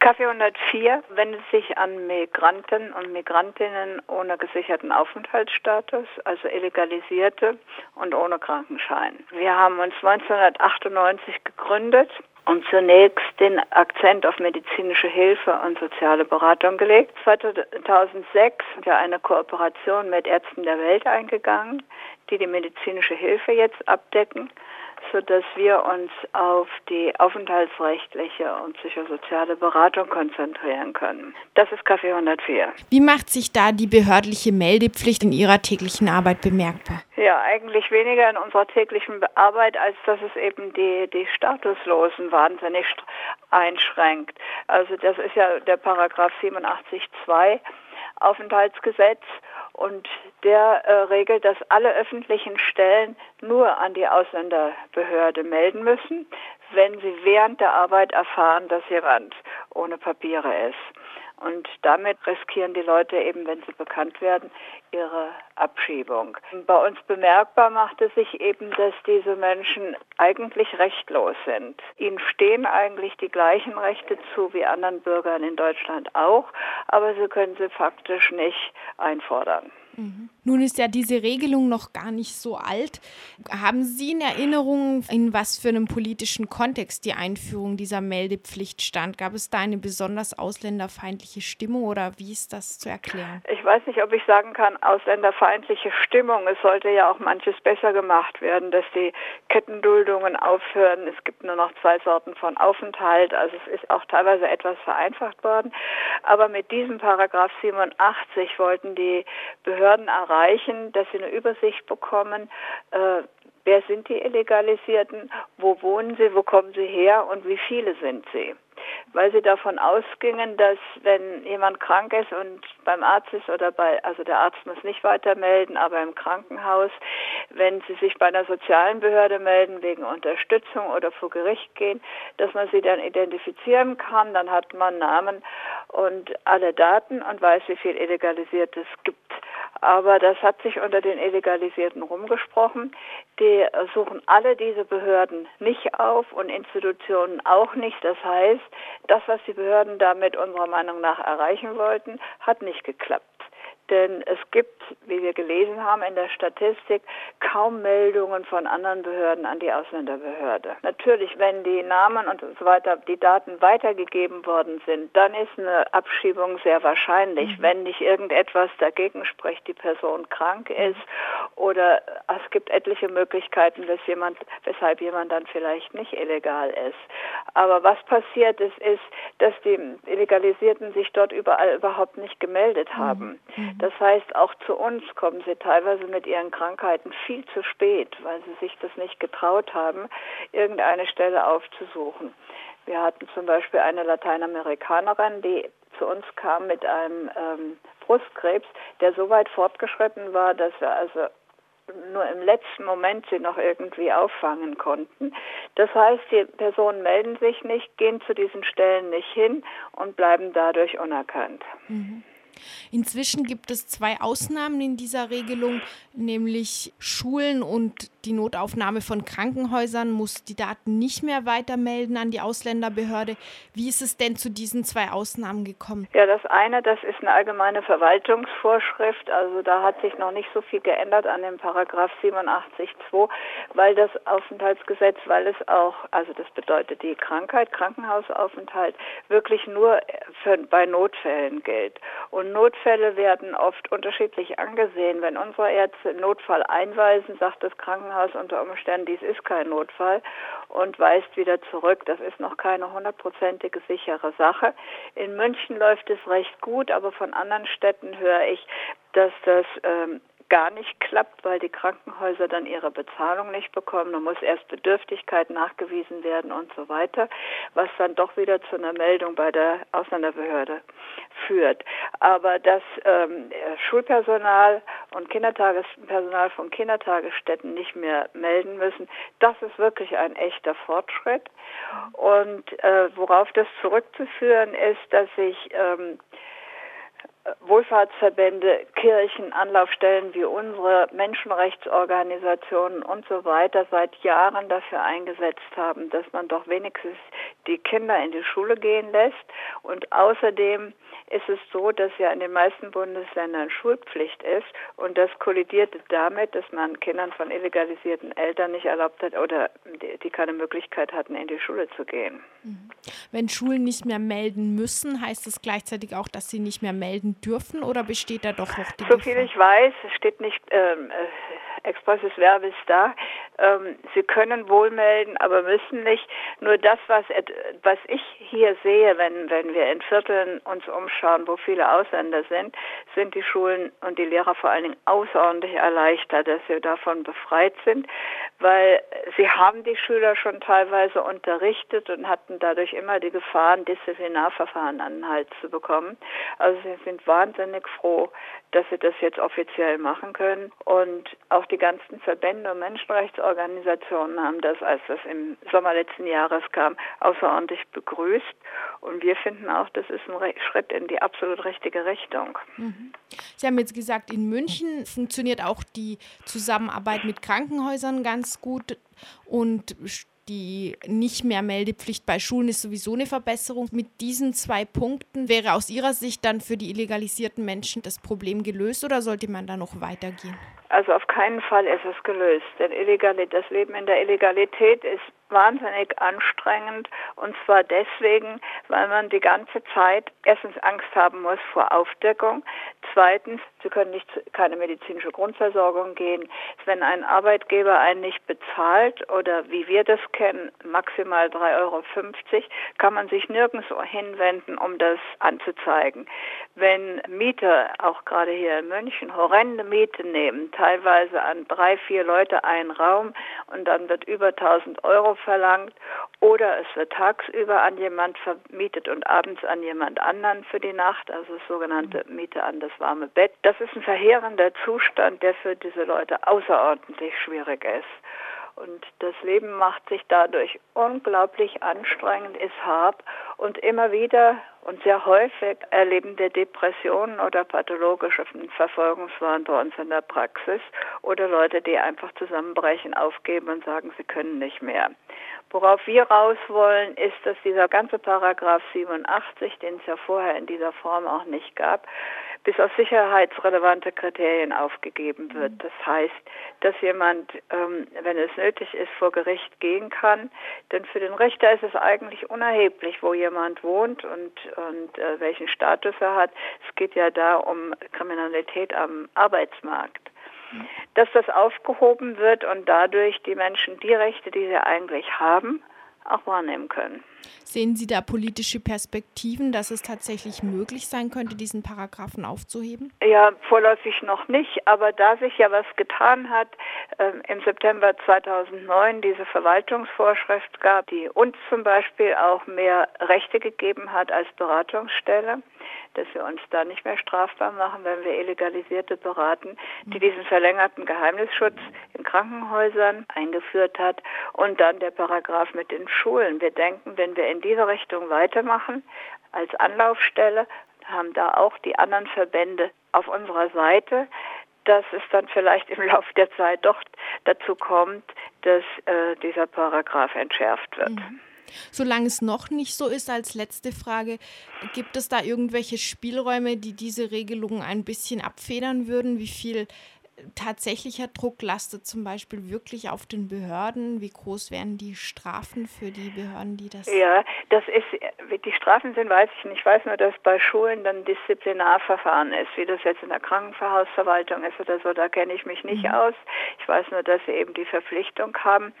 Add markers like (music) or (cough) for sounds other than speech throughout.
Kaffee 104 wendet sich an Migranten und Migrantinnen ohne gesicherten Aufenthaltsstatus, also Illegalisierte und ohne Krankenschein. Wir haben uns 1998 gegründet und zunächst den Akzent auf medizinische Hilfe und soziale Beratung gelegt. 2006 sind wir eine Kooperation mit Ärzten der Welt eingegangen, die die medizinische Hilfe jetzt abdecken sodass wir uns auf die aufenthaltsrechtliche und psychosoziale Beratung konzentrieren können. Das ist Kaffee 104. Wie macht sich da die behördliche Meldepflicht in Ihrer täglichen Arbeit bemerkbar? Ja, eigentlich weniger in unserer täglichen Arbeit, als dass es eben die, die Statuslosen wahnsinnig einschränkt. Also das ist ja der Paragraph 87.2 Aufenthaltsgesetz und der äh, regelt, dass alle öffentlichen Stellen nur an die Ausländerbehörde melden müssen, wenn sie während der Arbeit erfahren, dass jemand ohne Papiere ist. Und damit riskieren die Leute eben, wenn sie bekannt werden, ihre Abschiebung. Bei uns bemerkbar macht es sich eben, dass diese Menschen eigentlich rechtlos sind. Ihnen stehen eigentlich die gleichen Rechte zu wie anderen Bürgern in Deutschland auch, aber sie können sie faktisch nicht einfordern. Mhm. Nun ist ja diese Regelung noch gar nicht so alt. Haben Sie in Erinnerung, in was für einem politischen Kontext die Einführung dieser Meldepflicht stand? Gab es da eine besonders ausländerfeindliche Stimmung oder wie ist das zu erklären? Ich weiß nicht, ob ich sagen kann, ausländerfeindliche Stimmung. Es sollte ja auch manches besser gemacht werden, dass die Kettenduldungen aufhören. Es gibt nur noch zwei Sorten von Aufenthalt. Also es ist auch teilweise etwas vereinfacht worden. Aber mit diesem Paragraph 87 wollten die Behörden erreichen, dass sie eine Übersicht bekommen, äh, wer sind die Illegalisierten, wo wohnen sie, wo kommen sie her und wie viele sind sie weil sie davon ausgingen, dass wenn jemand krank ist und beim Arzt ist oder bei, also der Arzt muss nicht weiter melden, aber im Krankenhaus, wenn sie sich bei einer sozialen Behörde melden wegen Unterstützung oder vor Gericht gehen, dass man sie dann identifizieren kann, dann hat man Namen und alle Daten und weiß, wie viel Illegalisiertes gibt. Aber das hat sich unter den Illegalisierten rumgesprochen. Die suchen alle diese Behörden nicht auf und Institutionen auch nicht. Das heißt, das, was die Behörden damit unserer Meinung nach erreichen wollten, hat nicht geklappt. Denn es gibt, wie wir gelesen haben in der Statistik, kaum Meldungen von anderen Behörden an die Ausländerbehörde. Natürlich, wenn die Namen und so weiter, die Daten weitergegeben worden sind, dann ist eine Abschiebung sehr wahrscheinlich, mhm. wenn nicht irgendetwas dagegen spricht, die Person krank ist oder es gibt etliche Möglichkeiten, dass jemand, weshalb jemand dann vielleicht nicht illegal ist. Aber was passiert ist, ist, dass die Illegalisierten sich dort überall überhaupt nicht gemeldet haben. Mhm. Das heißt, auch zu uns kommen sie teilweise mit ihren Krankheiten viel zu spät, weil sie sich das nicht getraut haben, irgendeine Stelle aufzusuchen. Wir hatten zum Beispiel eine Lateinamerikanerin, die zu uns kam mit einem ähm, Brustkrebs, der so weit fortgeschritten war, dass wir also nur im letzten Moment sie noch irgendwie auffangen konnten. Das heißt, die Personen melden sich nicht, gehen zu diesen Stellen nicht hin und bleiben dadurch unerkannt. Mhm. Inzwischen gibt es zwei Ausnahmen in dieser Regelung, nämlich Schulen und die Notaufnahme von Krankenhäusern muss die Daten nicht mehr weitermelden an die Ausländerbehörde. Wie ist es denn zu diesen zwei Ausnahmen gekommen? Ja, das eine, das ist eine allgemeine Verwaltungsvorschrift. Also da hat sich noch nicht so viel geändert an dem Paragraph 87.2, weil das Aufenthaltsgesetz, weil es auch, also das bedeutet die Krankheit, Krankenhausaufenthalt, wirklich nur für, bei Notfällen gilt. Und Notfälle werden oft unterschiedlich angesehen. Wenn unsere Ärzte Notfall einweisen, sagt das Krankenhaus, Krankenhaus unter Umständen, dies ist kein Notfall und weist wieder zurück. Das ist noch keine hundertprozentige sichere Sache. In München läuft es recht gut, aber von anderen Städten höre ich, dass das ähm, gar nicht klappt, weil die Krankenhäuser dann ihre Bezahlung nicht bekommen. Da muss erst Bedürftigkeit nachgewiesen werden und so weiter, was dann doch wieder zu einer Meldung bei der Ausländerbehörde führt. Aber das ähm, Schulpersonal und Kindertagespersonal von Kindertagesstätten nicht mehr melden müssen, das ist wirklich ein echter Fortschritt. Und äh, worauf das zurückzuführen ist, dass sich ähm, Wohlfahrtsverbände, Kirchen, Anlaufstellen wie unsere Menschenrechtsorganisationen und so weiter seit Jahren dafür eingesetzt haben, dass man doch wenigstens die Kinder in die Schule gehen lässt. Und außerdem ist es so, dass ja in den meisten Bundesländern Schulpflicht ist und das kollidierte damit, dass man Kindern von illegalisierten Eltern nicht erlaubt hat oder die keine Möglichkeit hatten, in die Schule zu gehen. Mhm. Wenn Schulen nicht mehr melden müssen, heißt das gleichzeitig auch, dass sie nicht mehr melden dürfen oder besteht da doch noch die So viel ich weiß, steht nicht ähm, expresses Verbis da. Ähm, Sie können wohl melden, aber müssen nicht. Nur das, was, was ich hier sehe, wenn, wenn wir in Vierteln uns umschauen, wo viele Ausländer sind, sind die Schulen und die Lehrer vor allen Dingen außerordentlich erleichtert, dass sie davon befreit sind, weil sie haben die Schüler schon teilweise unterrichtet und hatten dadurch immer die Gefahren, Disziplinarverfahren an den Hals zu bekommen. Also sie sind wahnsinnig froh, dass sie das jetzt offiziell machen können. Und auch die ganzen Verbände und Menschenrechtsorganisationen haben das, als das im Sommer letzten Jahres kam, außerordentlich begrüßt. Und wir finden auch, das ist ein Schritt in die absolut richtige Richtung. Mhm. Sie haben jetzt gesagt, in München funktioniert auch die Zusammenarbeit mit Krankenhäusern ganz gut und die nicht mehr Meldepflicht bei Schulen ist sowieso eine Verbesserung. Mit diesen zwei Punkten wäre aus Ihrer Sicht dann für die illegalisierten Menschen das Problem gelöst oder sollte man da noch weitergehen? Also auf keinen Fall ist es gelöst, denn das Leben in der Illegalität ist wahnsinnig anstrengend. Und zwar deswegen, weil man die ganze Zeit erstens Angst haben muss vor Aufdeckung, zweitens, sie können nicht keine medizinische Grundversorgung gehen, wenn ein Arbeitgeber einen nicht bezahlt oder wie wir das kennen, maximal 3,50 Euro, kann man sich nirgends hinwenden, um das anzuzeigen. Wenn Mieter, auch gerade hier in München, horrende Miete nehmen, teilweise an drei, vier Leute einen Raum und dann wird über 1000 Euro verlangt oder es wird tagsüber an jemand vermietet und abends an jemand anderen für die Nacht, also das sogenannte Miete an das warme Bett. Das ist ein verheerender Zustand, der für diese Leute außerordentlich schwierig ist. Und das Leben macht sich dadurch unglaublich anstrengend, ist hart und immer wieder und sehr häufig erleben wir Depressionen oder pathologische Verfolgungswahn bei uns in der Praxis oder Leute, die einfach zusammenbrechen, aufgeben und sagen, sie können nicht mehr. Worauf wir raus wollen, ist, dass dieser ganze Paragraph 87, den es ja vorher in dieser Form auch nicht gab, bis auf sicherheitsrelevante Kriterien aufgegeben wird. Das heißt, dass jemand, ähm, wenn es nötig ist, vor Gericht gehen kann. Denn für den Richter ist es eigentlich unerheblich, wo jemand wohnt und, und äh, welchen Status er hat. Es geht ja da um Kriminalität am Arbeitsmarkt dass das aufgehoben wird und dadurch die Menschen die Rechte, die sie eigentlich haben, auch wahrnehmen können. Sehen Sie da politische Perspektiven, dass es tatsächlich möglich sein könnte, diesen Paragraphen aufzuheben? Ja, vorläufig noch nicht, aber da sich ja was getan hat, äh, im September 2009 diese Verwaltungsvorschrift gab, die uns zum Beispiel auch mehr Rechte gegeben hat als Beratungsstelle, dass wir uns da nicht mehr strafbar machen, wenn wir Illegalisierte beraten, die mhm. diesen verlängerten Geheimnisschutz in Krankenhäusern eingeführt hat und dann der Paragraph mit den Schulen. Wir denken, wenn wir in diese Richtung weitermachen, als Anlaufstelle, haben da auch die anderen Verbände auf unserer Seite, dass es dann vielleicht im Laufe der Zeit doch dazu kommt, dass äh, dieser Paragraph entschärft wird. Mhm. Solange es noch nicht so ist, als letzte Frage, gibt es da irgendwelche Spielräume, die diese Regelung ein bisschen abfedern würden? Wie viel tatsächlicher Druck lastet zum Beispiel wirklich auf den Behörden? Wie groß wären die Strafen für die Behörden, die das? Ja, das ist, die Strafen sind, weiß ich nicht. Ich weiß nur, dass bei Schulen dann Disziplinarverfahren ist, wie das jetzt in der Krankenverhausverwaltung ist oder so. Da kenne ich mich nicht mhm. aus. Ich weiß nur, dass sie eben die Verpflichtung haben.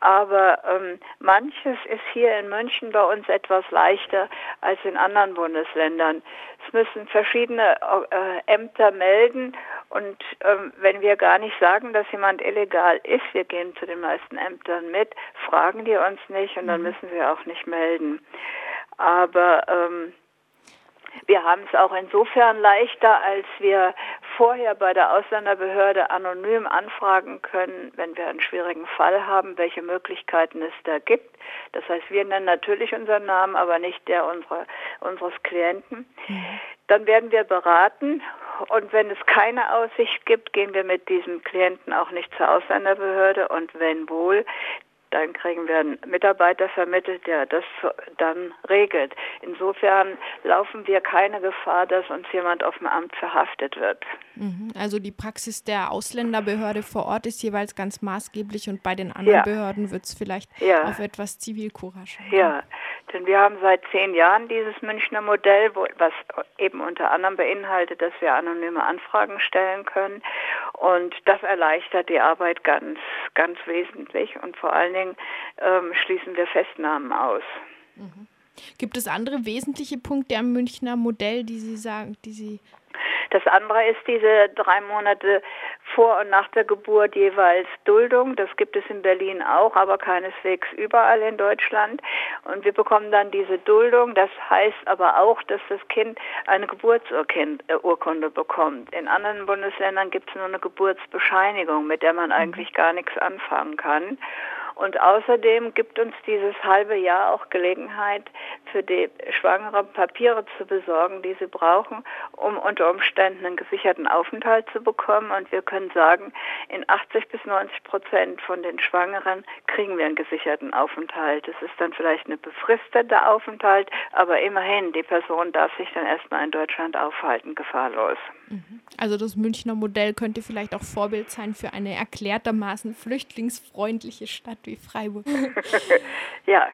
Aber ähm, manches ist hier in München bei uns etwas leichter als in anderen Bundesländern. Es müssen verschiedene äh, Ämter melden und ähm, wenn wir gar nicht sagen, dass jemand illegal ist, wir gehen zu den meisten Ämtern mit, fragen die uns nicht und dann mhm. müssen wir auch nicht melden. Aber ähm, wir haben es auch insofern leichter, als wir vorher bei der Ausländerbehörde anonym anfragen können, wenn wir einen schwierigen Fall haben, welche Möglichkeiten es da gibt. Das heißt, wir nennen natürlich unseren Namen, aber nicht der unserer, unseres Klienten. Mhm. Dann werden wir beraten und wenn es keine Aussicht gibt, gehen wir mit diesem Klienten auch nicht zur Ausländerbehörde und wenn wohl, dann kriegen wir einen Mitarbeiter vermittelt, der das dann regelt. Insofern laufen wir keine Gefahr, dass uns jemand auf dem Amt verhaftet wird. Mhm. Also die Praxis der Ausländerbehörde vor Ort ist jeweils ganz maßgeblich und bei den anderen ja. Behörden wird es vielleicht ja. auf etwas Zivilcourage. Ja, denn wir haben seit zehn Jahren dieses Münchner Modell, was eben unter anderem beinhaltet, dass wir anonyme Anfragen stellen können. Und das erleichtert die Arbeit ganz, ganz wesentlich. Und vor allen Dingen ähm, schließen wir Festnahmen aus. Mhm. Gibt es andere wesentliche Punkte am Münchner Modell, die Sie sagen, die Sie das andere ist diese drei Monate vor und nach der Geburt jeweils Duldung. Das gibt es in Berlin auch, aber keineswegs überall in Deutschland. Und wir bekommen dann diese Duldung. Das heißt aber auch, dass das Kind eine Geburtsurkunde bekommt. In anderen Bundesländern gibt es nur eine Geburtsbescheinigung, mit der man eigentlich gar nichts anfangen kann. Und außerdem gibt uns dieses halbe Jahr auch Gelegenheit, für die Schwangeren Papiere zu besorgen, die sie brauchen, um unter Umständen einen gesicherten Aufenthalt zu bekommen. Und wir können sagen, in 80 bis 90 Prozent von den Schwangeren kriegen wir einen gesicherten Aufenthalt. Es ist dann vielleicht eine befristete Aufenthalt, aber immerhin, die Person darf sich dann erstmal in Deutschland aufhalten, gefahrlos. Mhm. Also das Münchner Modell könnte vielleicht auch Vorbild sein für eine erklärtermaßen flüchtlingsfreundliche Stadt wie Freiburg. (laughs) ja,